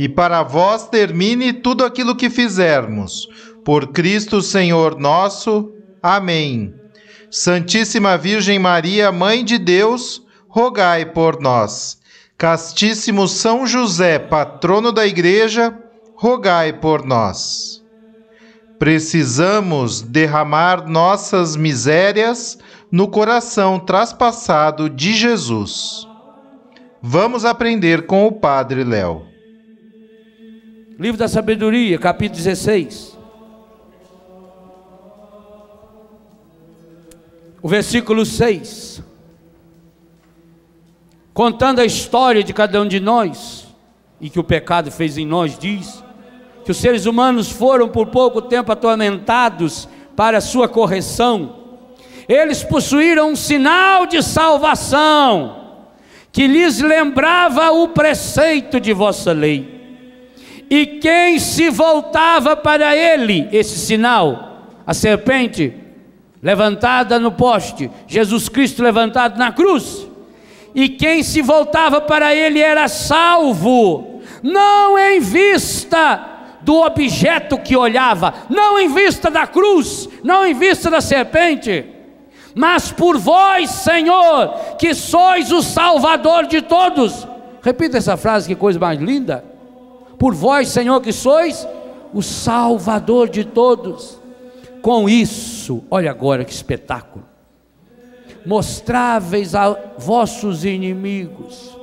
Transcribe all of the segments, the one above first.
e para vós termine tudo aquilo que fizermos. Por Cristo Senhor nosso. Amém. Santíssima Virgem Maria, Mãe de Deus, rogai por nós. Castíssimo São José, patrono da Igreja, rogai por nós. Precisamos derramar nossas misérias no coração traspassado de Jesus. Vamos aprender com o Padre Léo. Livro da Sabedoria, capítulo 16. O versículo 6. Contando a história de cada um de nós, e que o pecado fez em nós, diz que os seres humanos foram por pouco tempo atormentados para sua correção. Eles possuíram um sinal de salvação, que lhes lembrava o preceito de vossa lei e quem se voltava para ele, esse sinal, a serpente levantada no poste, Jesus Cristo levantado na cruz, e quem se voltava para ele era salvo, não em vista do objeto que olhava, não em vista da cruz, não em vista da serpente, mas por vós, Senhor, que sois o Salvador de todos. Repita essa frase, que coisa mais linda por vós, Senhor, que sois o Salvador de todos. Com isso, olha agora que espetáculo. Mostráveis a vossos inimigos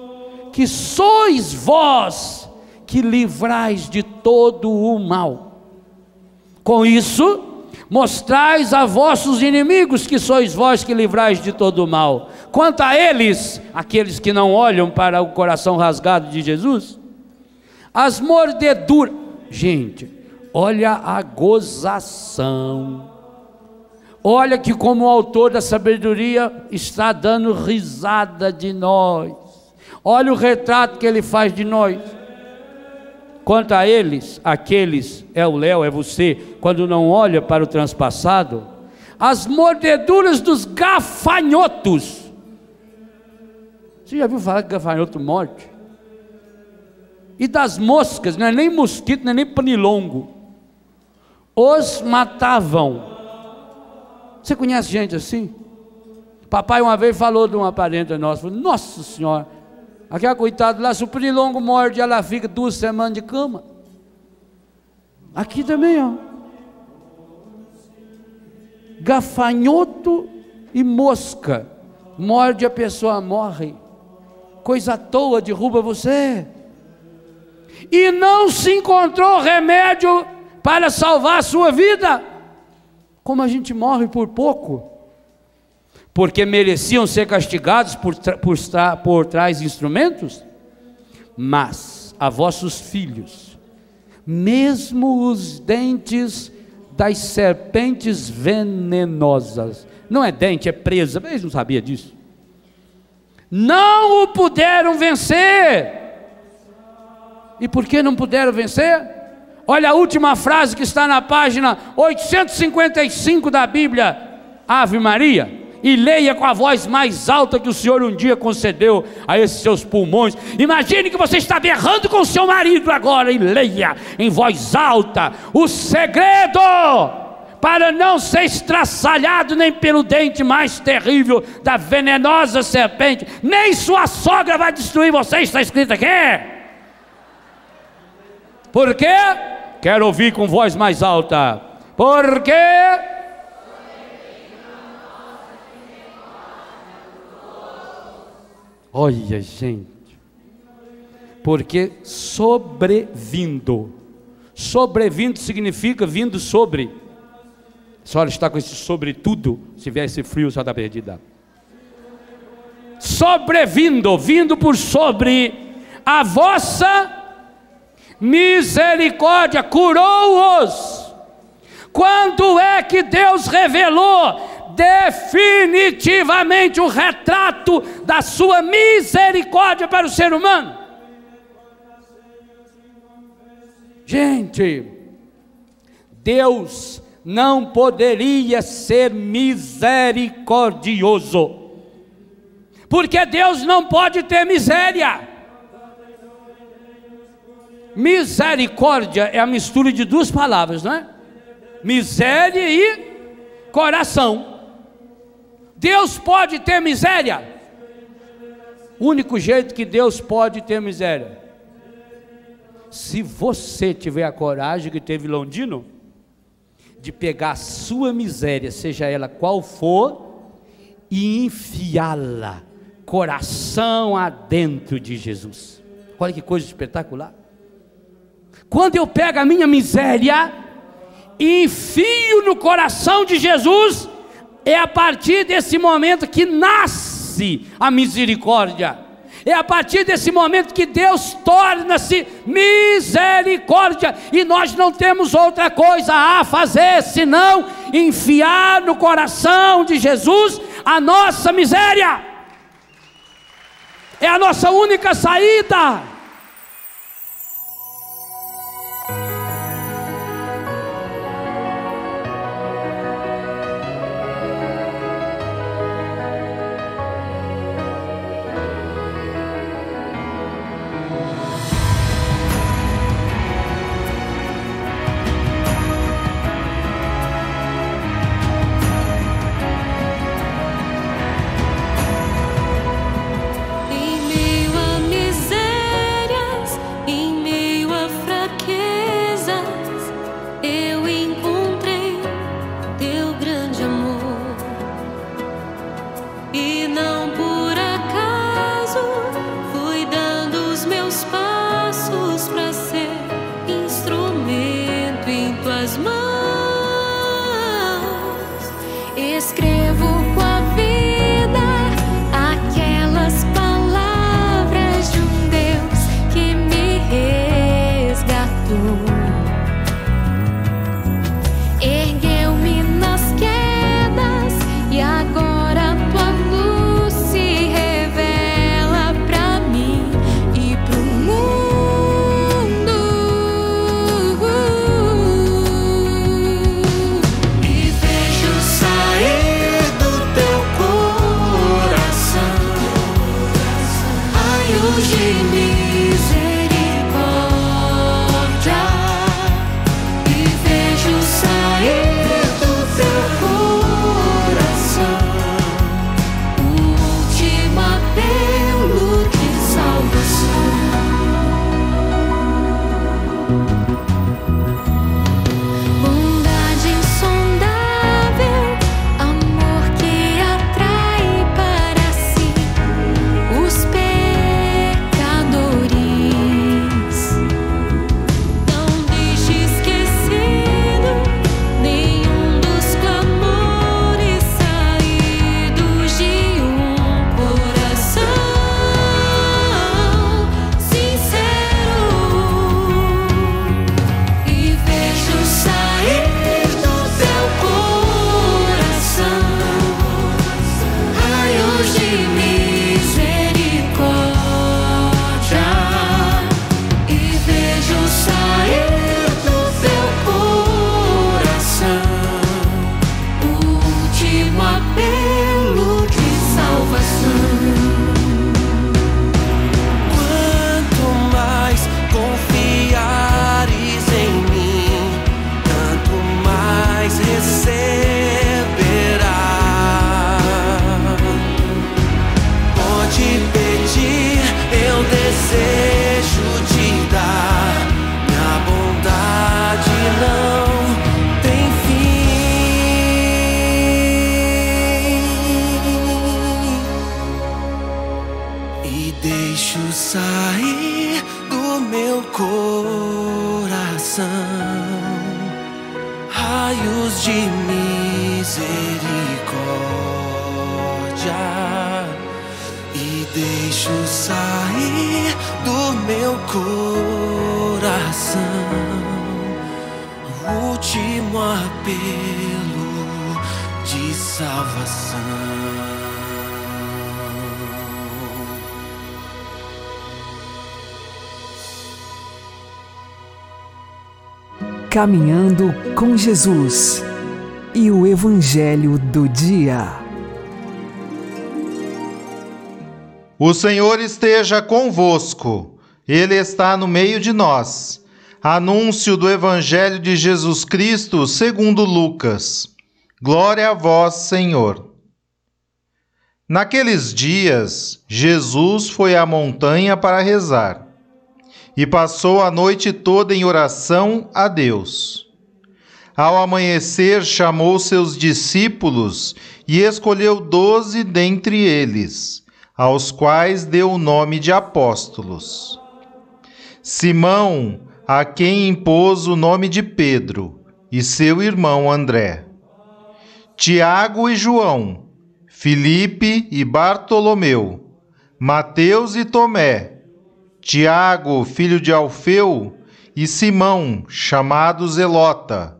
que sois vós que livrais de todo o mal. Com isso, mostrais a vossos inimigos que sois vós que livrais de todo o mal. Quanto a eles, aqueles que não olham para o coração rasgado de Jesus, as mordeduras. Gente, olha a gozação. Olha que como o autor da sabedoria está dando risada de nós. Olha o retrato que ele faz de nós. Quanto a eles, aqueles, é o Léo, é você, quando não olha para o transpassado, as mordeduras dos gafanhotos. Você já viu falar que gafanhoto morte? E das moscas, não é nem mosquito, não é nem panilongo, os matavam. Você conhece gente assim? Papai uma vez falou de uma parente nossa, falou, nossa senhora, aquela coitada lá, se o panilongo morde, ela fica duas semanas de cama. Aqui também, ó. Gafanhoto e mosca, morde a pessoa, morre. Coisa à toa, derruba você e não se encontrou remédio para salvar a sua vida. Como a gente morre por pouco, porque mereciam ser castigados por, por, por trás instrumentos, mas a vossos filhos, mesmo os dentes das serpentes venenosas, não é dente, é presa, eles não sabiam disso, não o puderam vencer e por que não puderam vencer? Olha a última frase que está na página 855 da Bíblia, Ave Maria. E leia com a voz mais alta que o Senhor um dia concedeu a esses seus pulmões. Imagine que você está berrando com seu marido agora e leia em voz alta o segredo para não ser estraçalhado nem pelo dente mais terrível da venenosa serpente, nem sua sogra vai destruir você, está escrito aqui. Por quê? Quero ouvir com voz mais alta. Por quê? Olha, gente. Porque sobrevindo. Sobrevindo significa vindo sobre. A senhora está com esse sobretudo. Se vier esse frio, só está perdida. Sobrevindo, vindo por sobre a vossa misericórdia, curou-os. Quando é que Deus revelou definitivamente o retrato da sua misericórdia para o ser humano. Gente, Deus não poderia ser misericordioso, porque Deus não pode ter miséria. Misericórdia é a mistura de duas palavras, não é? Miséria e coração. Deus pode ter miséria? O único jeito que Deus pode ter miséria. Se você tiver a coragem que teve Londino, de pegar a sua miséria, seja ela qual for, e enfiá-la coração adentro de Jesus. Olha que coisa espetacular. Quando eu pego a minha miséria e enfio no coração de Jesus, é a partir desse momento que nasce a misericórdia. É a partir desse momento que Deus torna-se misericórdia, e nós não temos outra coisa a fazer senão enfiar no coração de Jesus a nossa miséria. É a nossa única saída. plasma misericórdia e deixo sair do meu coração o último apelo de salvação. Caminhando com Jesus e o Evangelho do Dia. O Senhor esteja convosco, Ele está no meio de nós. Anúncio do Evangelho de Jesus Cristo segundo Lucas. Glória a vós, Senhor. Naqueles dias, Jesus foi à montanha para rezar e passou a noite toda em oração a Deus. Ao amanhecer, chamou seus discípulos e escolheu doze dentre eles, aos quais deu o nome de apóstolos. Simão, a quem impôs o nome de Pedro, e seu irmão André. Tiago e João, Filipe e Bartolomeu, Mateus e Tomé, Tiago, filho de Alfeu, e Simão, chamado Zelota,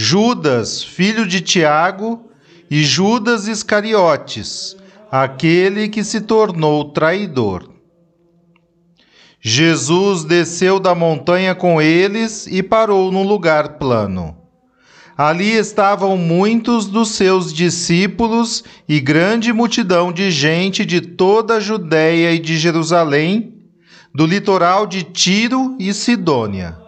Judas, filho de Tiago, e Judas Iscariotes, aquele que se tornou traidor. Jesus desceu da montanha com eles e parou num lugar plano. Ali estavam muitos dos seus discípulos e grande multidão de gente de toda a Judéia e de Jerusalém do litoral de Tiro e Sidônia.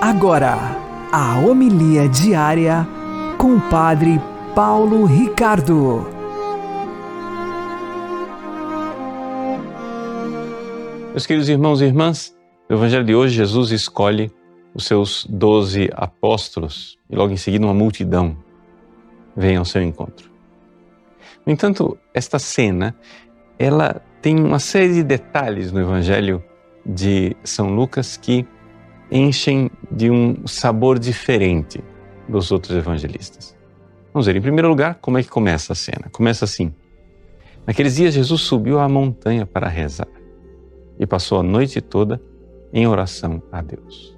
Agora, a homilia diária com o Padre Paulo Ricardo. Meus queridos irmãos e irmãs, no Evangelho de hoje, Jesus escolhe os seus doze apóstolos e logo em seguida uma multidão vem ao seu encontro. No entanto, esta cena, ela tem uma série de detalhes no Evangelho de São Lucas que enchem de um sabor diferente dos outros evangelistas. Vamos ver, em primeiro lugar, como é que começa a cena? Começa assim. Naqueles dias, Jesus subiu à montanha para rezar e passou a noite toda em oração a Deus.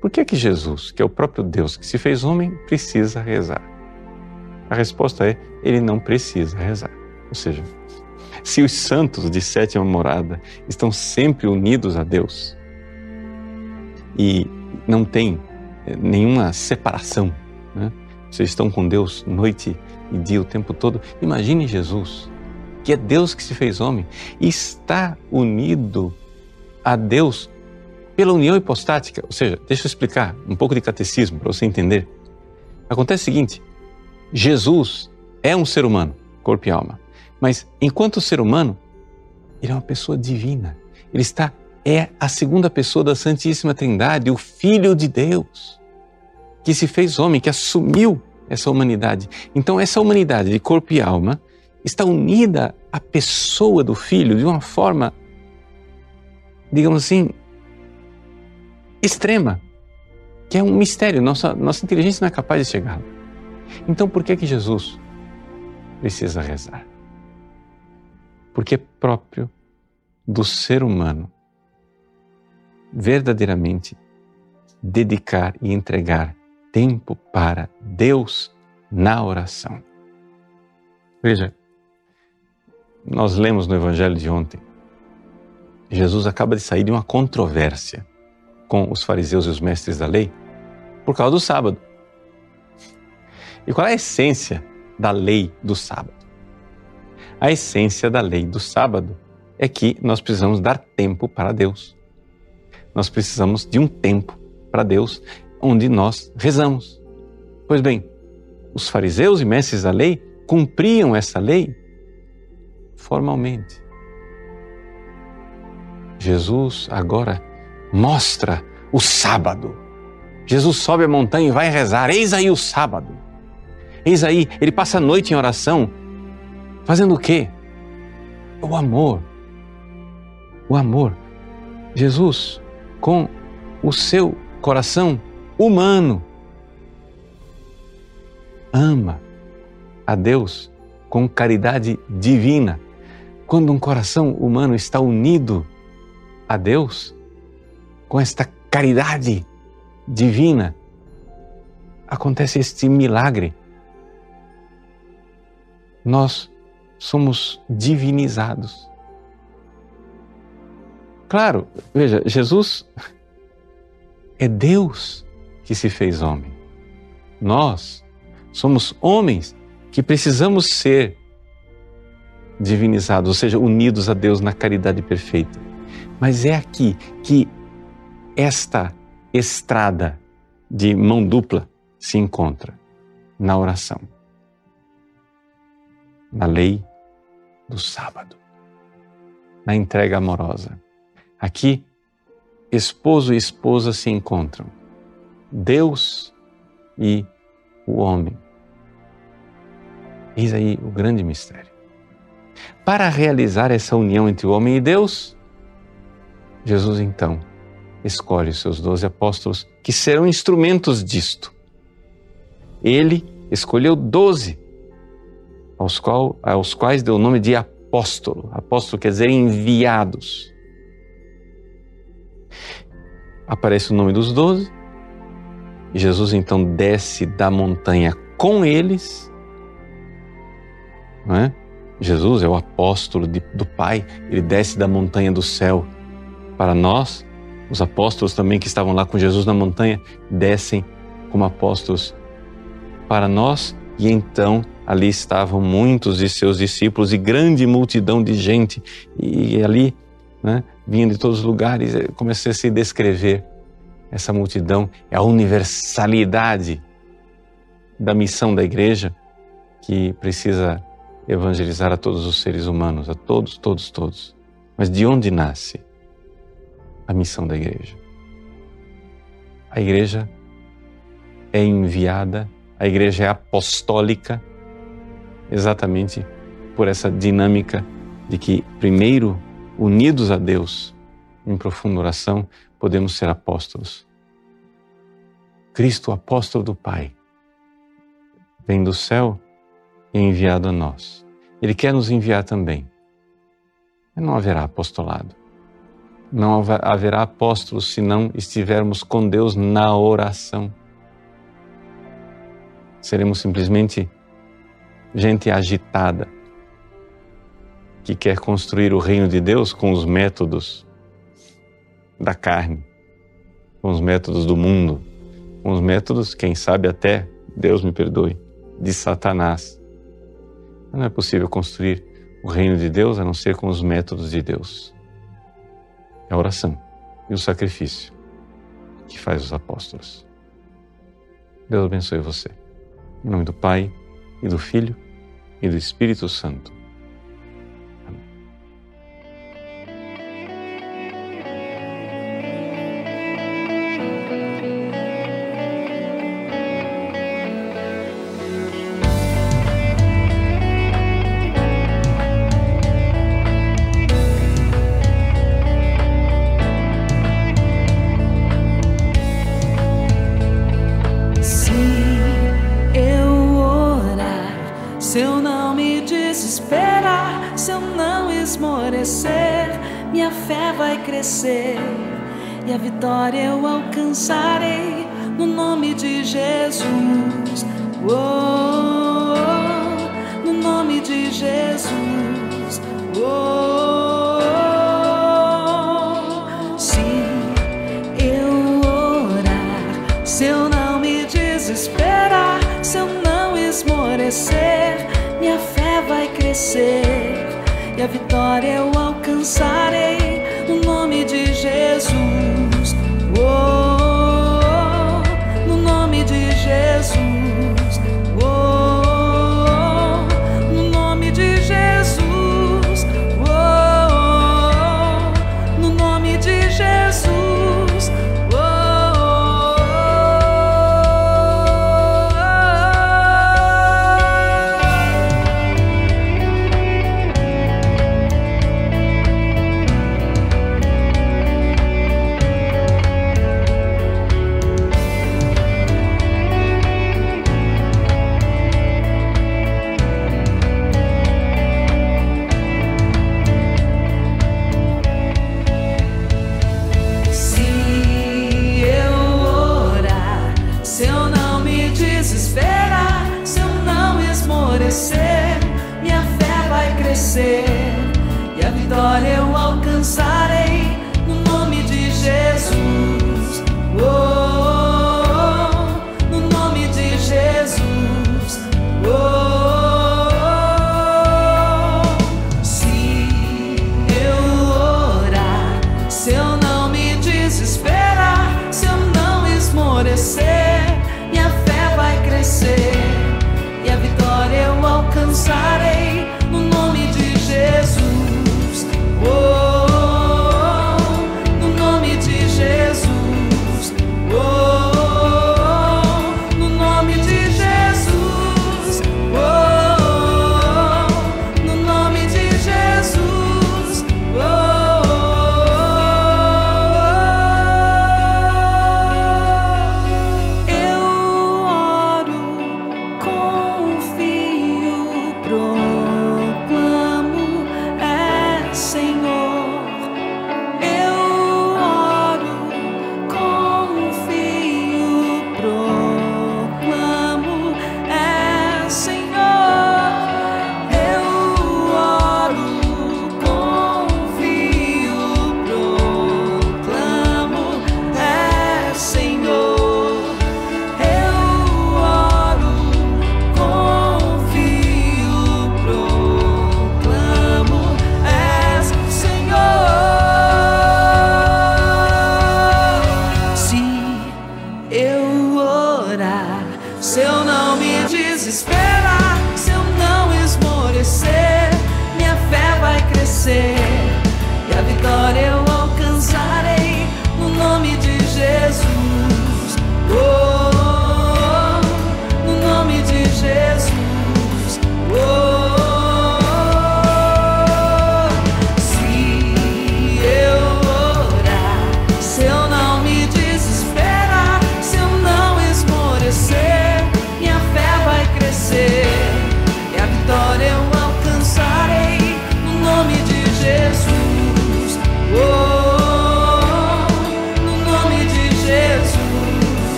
Por que é que Jesus, que é o próprio Deus que se fez homem, precisa rezar? A resposta é: ele não precisa rezar. Ou seja, se os santos de sétima morada estão sempre unidos a Deus, e não tem eh, nenhuma separação. Né? Vocês estão com Deus noite e dia o tempo todo. Imagine Jesus, que é Deus que se fez homem, e está unido a Deus pela união hipostática. Ou seja, deixa eu explicar um pouco de catecismo para você entender. Acontece o seguinte: Jesus é um ser humano, corpo e alma, mas enquanto ser humano, ele é uma pessoa divina. Ele está é a segunda pessoa da Santíssima Trindade, o Filho de Deus, que se fez homem, que assumiu essa humanidade. Então, essa humanidade de corpo e alma está unida à pessoa do Filho de uma forma, digamos assim, extrema, que é um mistério. Nossa, nossa inteligência não é capaz de chegar. Então, por que que Jesus precisa rezar? Porque é próprio do ser humano verdadeiramente dedicar e entregar tempo para Deus na oração. Veja, nós lemos no Evangelho de ontem, Jesus acaba de sair de uma controvérsia com os fariseus e os mestres da lei por causa do sábado. E qual é a essência da lei do sábado? A essência da lei do sábado é que nós precisamos dar tempo para Deus. Nós precisamos de um tempo para Deus onde nós rezamos. Pois bem, os fariseus e mestres da lei cumpriam essa lei formalmente. Jesus agora mostra o sábado. Jesus sobe a montanha e vai rezar. Eis aí o sábado. Eis aí, ele passa a noite em oração, fazendo o quê? O amor. O amor. Jesus, com o seu coração humano, ama a Deus com caridade divina. Quando um coração humano está unido a Deus, com esta caridade divina, acontece este milagre. Nós somos divinizados. Claro, veja, Jesus é Deus que se fez homem. Nós somos homens que precisamos ser divinizados, ou seja, unidos a Deus na caridade perfeita. Mas é aqui que esta estrada de mão dupla se encontra na oração, na lei do sábado, na entrega amorosa. Aqui, esposo e esposa se encontram, Deus e o homem. Eis aí o grande mistério. Para realizar essa união entre o homem e Deus, Jesus então escolhe os seus doze apóstolos que serão instrumentos disto. Ele escolheu doze, aos, qual, aos quais deu o nome de apóstolo. Apóstolo quer dizer enviados. Aparece o nome dos doze, Jesus então desce da montanha com eles. Não é? Jesus é o apóstolo de, do Pai, ele desce da montanha do céu para nós. Os apóstolos também que estavam lá com Jesus na montanha descem como apóstolos para nós. E então ali estavam muitos de seus discípulos e grande multidão de gente. E ali, né, vinha de todos os lugares, comecei a se descrever essa multidão, é a universalidade da missão da igreja que precisa evangelizar a todos os seres humanos, a todos, todos, todos. Mas de onde nasce? a missão da igreja. A igreja é enviada, a igreja é apostólica, exatamente por essa dinâmica de que, primeiro, unidos a Deus em profunda oração, podemos ser apóstolos. Cristo, apóstolo do Pai, vem do céu e é enviado a nós. Ele quer nos enviar também. Não haverá apostolado. Não haverá apóstolos se não estivermos com Deus na oração. Seremos simplesmente gente agitada que quer construir o reino de Deus com os métodos da carne, com os métodos do mundo, com os métodos, quem sabe até, Deus me perdoe, de Satanás. Não é possível construir o reino de Deus a não ser com os métodos de Deus é a oração e o sacrifício que faz os apóstolos. Deus abençoe você. Em nome do Pai, e do Filho, e do Espírito Santo. vencer e a vitória eu alcançarei no nome de Jesus. Oh, no nome de Jesus. Oh, se eu orar, se eu não me desesperar, se eu não esmorecer, minha fé vai crescer e a vitória eu alcançarei Jesús.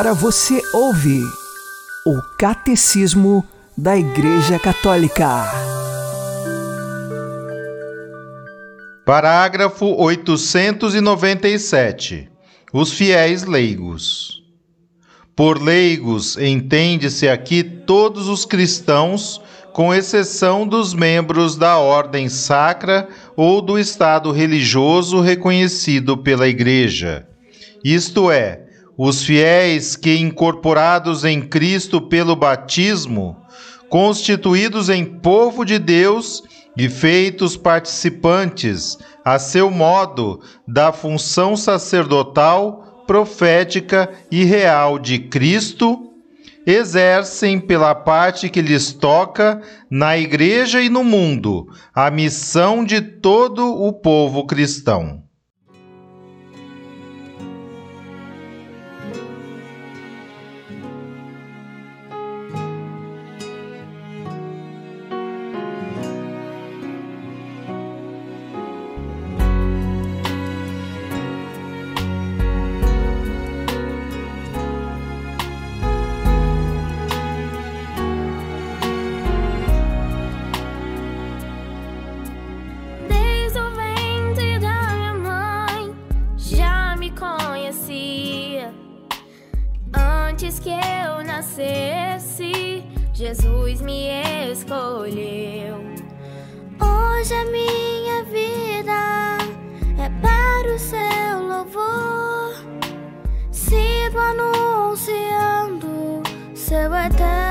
Agora você ouve o Catecismo da Igreja Católica. Parágrafo 897. Os fiéis leigos. Por leigos entende-se aqui todos os cristãos, com exceção dos membros da ordem sacra ou do estado religioso reconhecido pela Igreja. Isto é, os fiéis que, incorporados em Cristo pelo batismo, constituídos em povo de Deus e feitos participantes, a seu modo, da função sacerdotal, profética e real de Cristo, exercem pela parte que lhes toca, na Igreja e no mundo, a missão de todo o povo cristão. Antes que eu nascesse, Jesus me escolheu. Hoje a minha vida é para o seu louvor. Sigo anunciando seu eterno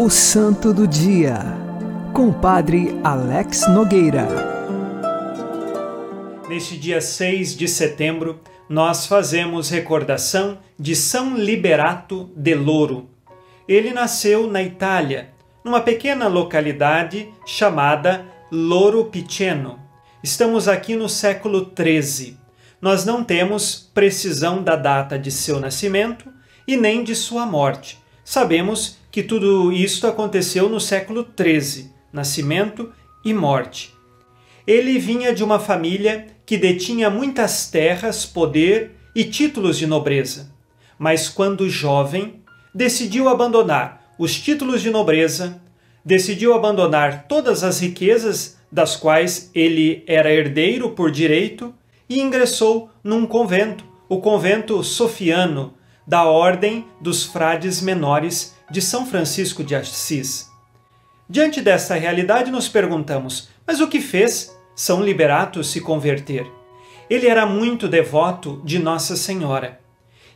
O Santo do Dia, com o Padre Alex Nogueira. Neste dia 6 de setembro, nós fazemos recordação de São Liberato de Loro. Ele nasceu na Itália, numa pequena localidade chamada Loro Piceno. Estamos aqui no século XIII. Nós não temos precisão da data de seu nascimento e nem de sua morte. Sabemos que tudo isto aconteceu no século XIII, nascimento e morte. Ele vinha de uma família que detinha muitas terras, poder e títulos de nobreza. Mas quando jovem, decidiu abandonar os títulos de nobreza, decidiu abandonar todas as riquezas das quais ele era herdeiro por direito e ingressou num convento, o convento sofiano, da Ordem dos Frades Menores de São Francisco de Assis. Diante desta realidade, nos perguntamos: mas o que fez São Liberato se converter? Ele era muito devoto de Nossa Senhora.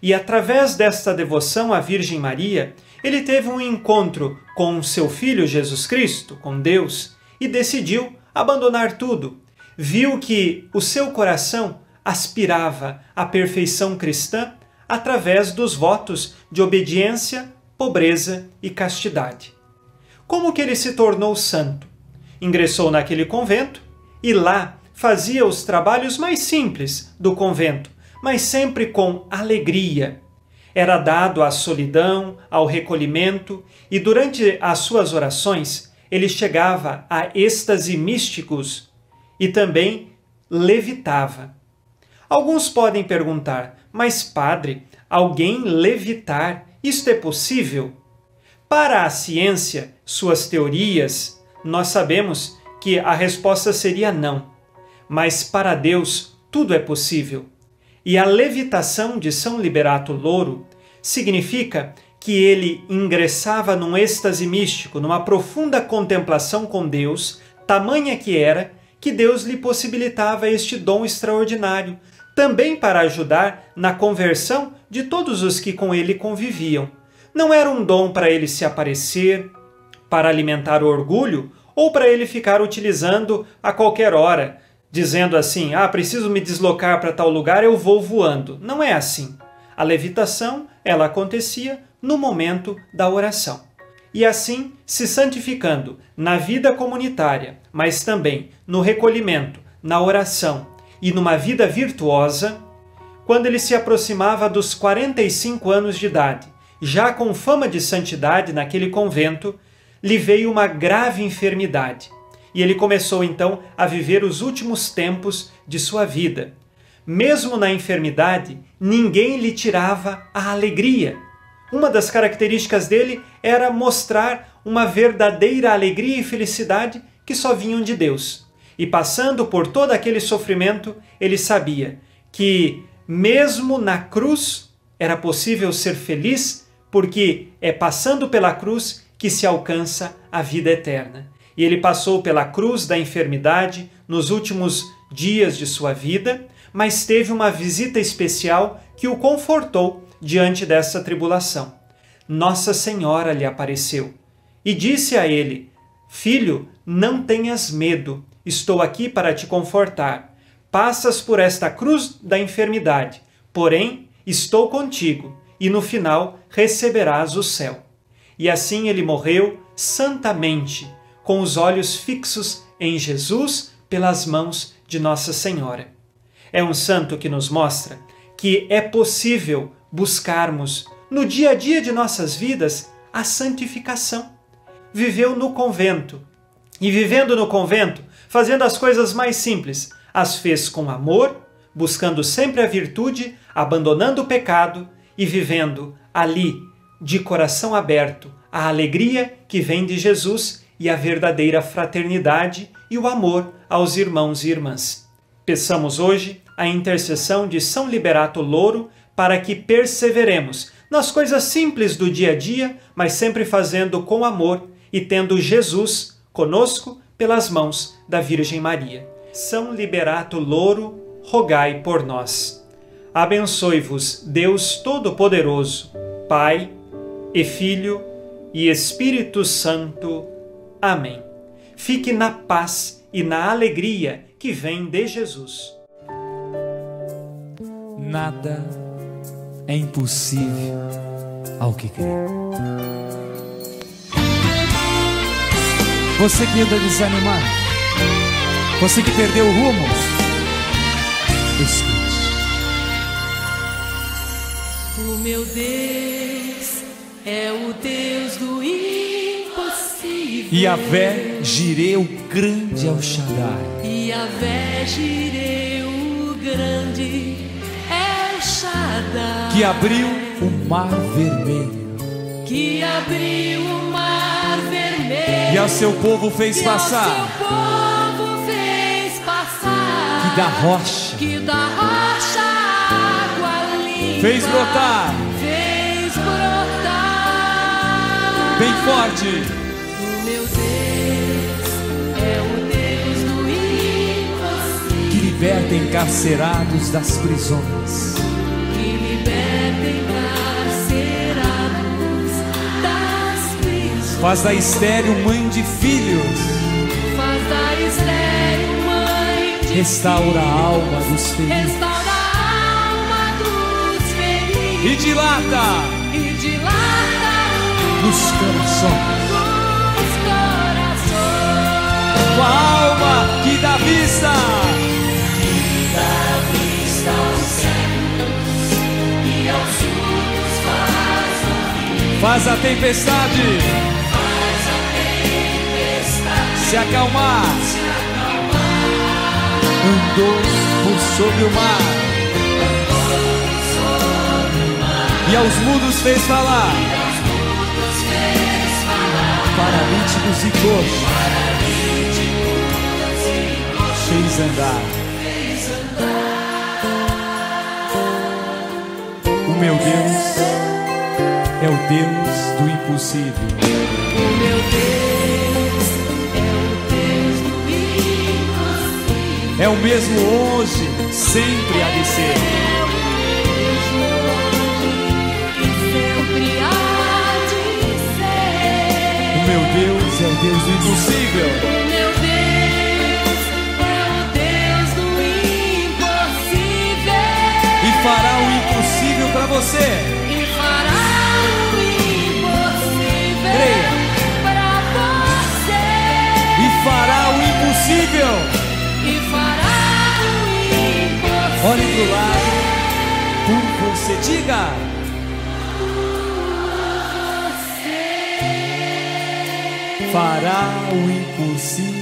E através desta devoção à Virgem Maria, ele teve um encontro com seu filho Jesus Cristo, com Deus, e decidiu abandonar tudo. Viu que o seu coração aspirava à perfeição cristã através dos votos de obediência, pobreza e castidade. Como que ele se tornou santo? Ingressou naquele convento e lá fazia os trabalhos mais simples do convento, mas sempre com alegria. Era dado à solidão, ao recolhimento, e durante as suas orações ele chegava a êxtase místicos e também levitava. Alguns podem perguntar, mas padre, alguém levitar, isto é possível? Para a ciência, suas teorias, nós sabemos que a resposta seria não. Mas para Deus, tudo é possível. E a levitação de São Liberato Louro significa que ele ingressava num êxtase místico, numa profunda contemplação com Deus, tamanha que era que Deus lhe possibilitava este dom extraordinário, também para ajudar na conversão de todos os que com ele conviviam. Não era um dom para ele se aparecer, para alimentar o orgulho ou para ele ficar utilizando a qualquer hora, dizendo assim: "Ah, preciso me deslocar para tal lugar, eu vou voando". Não é assim. A levitação, ela acontecia no momento da oração. E assim, se santificando na vida comunitária, mas também no recolhimento, na oração e numa vida virtuosa, quando ele se aproximava dos 45 anos de idade, já com fama de santidade naquele convento, lhe veio uma grave enfermidade. E ele começou então a viver os últimos tempos de sua vida. Mesmo na enfermidade, ninguém lhe tirava a alegria. Uma das características dele era mostrar uma verdadeira alegria e felicidade que só vinham de Deus. E passando por todo aquele sofrimento, ele sabia que, mesmo na cruz, era possível ser feliz, porque é passando pela cruz que se alcança a vida eterna. E ele passou pela cruz da enfermidade nos últimos dias de sua vida, mas teve uma visita especial que o confortou diante dessa tribulação. Nossa Senhora lhe apareceu e disse a ele: Filho, não tenhas medo, estou aqui para te confortar. Passas por esta cruz da enfermidade, porém estou contigo, e no final receberás o céu. E assim ele morreu santamente, com os olhos fixos em Jesus pelas mãos de Nossa Senhora. É um santo que nos mostra que é possível buscarmos no dia a dia de nossas vidas a santificação. Viveu no convento e, vivendo no convento, fazendo as coisas mais simples, as fez com amor, buscando sempre a virtude, abandonando o pecado e vivendo ali, de coração aberto, a alegria que vem de Jesus e a verdadeira fraternidade e o amor aos irmãos e irmãs. Peçamos hoje a intercessão de São Liberato Louro para que perseveremos nas coisas simples do dia a dia, mas sempre fazendo com amor e tendo Jesus conosco pelas mãos da Virgem Maria. São Liberato Louro, rogai por nós. Abençoe-vos Deus Todo-Poderoso, Pai e Filho e Espírito Santo. Amém. Fique na paz e na alegria que vem de Jesus. Nada é impossível ao que crê. Você que anda desanimado, você que perdeu o rumo, escute. O meu Deus é o Deus do impossível. Yahvé, Jireh, o grande El Shaddai. Yahvé, Jireh, o grande El Shaddai. que abriu o mar vermelho que abriu o mar vermelho e ao seu povo fez e ao passar da rocha. Que da rocha água limpa. Fez brotar. Fez brotar. Bem forte. O meu Deus é o Deus do impossível. Que liberta encarcerados das prisões. Que liberta encarcerados das prisões. Faz da estéril mãe de filhos restaura a alma dos feridos. Restaura a alma dos feridos. E dilata. E dilata os corações. os corações. com a alma que dá vista. Faz a tempestade. Se acalmar andou por sobre o mar. E aos mudos fez falar. Paralíticos e coxos. Fez andar. O meu Deus é o Deus do impossível. O meu Deus é o é mesmo hoje, sempre há de ser. O meu Deus é o Deus do impossível. O meu Deus é o Deus do impossível. E fará o impossível para você. Olhe pro lado. Por você. Diga. Fará o impossível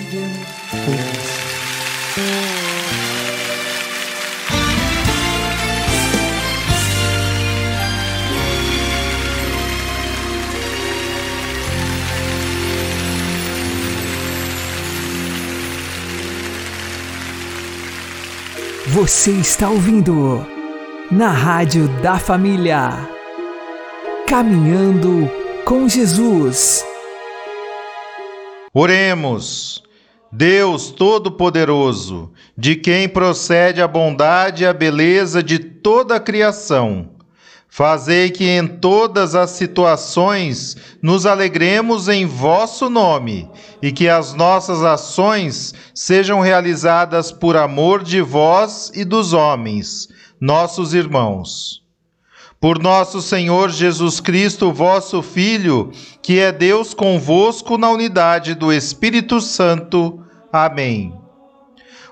Você está ouvindo na Rádio da Família. Caminhando com Jesus. Oremos. Deus Todo-Poderoso, de quem procede a bondade e a beleza de toda a criação, fazei que em todas as situações nos alegremos em vosso nome e que as nossas ações sejam realizadas por amor de vós e dos homens, nossos irmãos por nosso Senhor Jesus Cristo, vosso Filho, que é Deus convosco na unidade do Espírito Santo. Amém.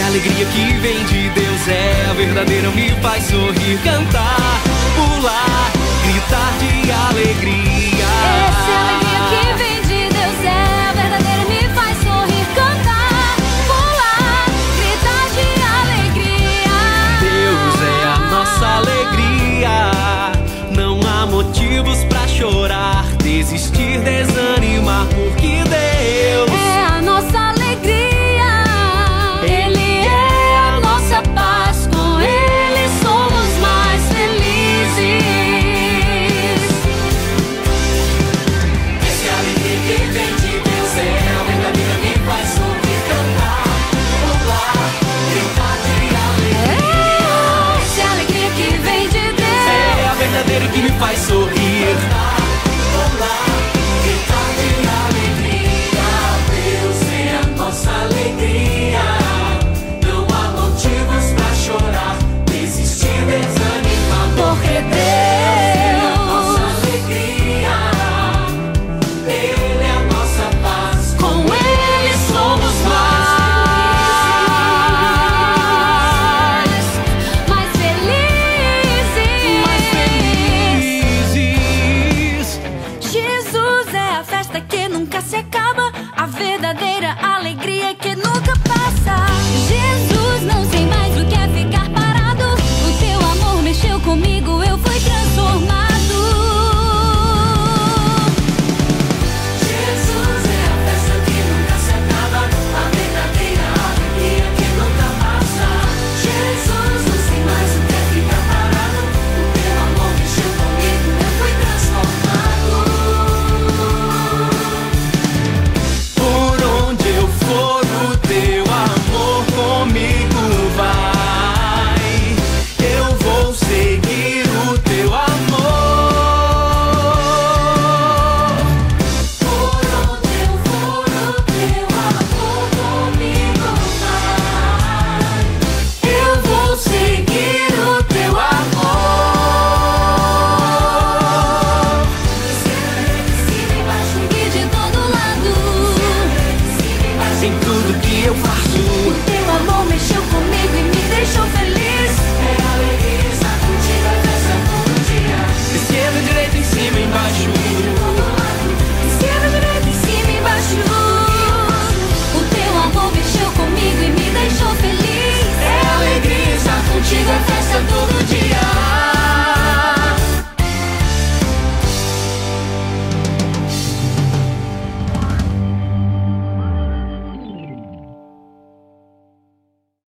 A alegria que vem de Deus, é a verdadeira, me faz sorrir, cantar, pular, gritar de alegria. É a alegria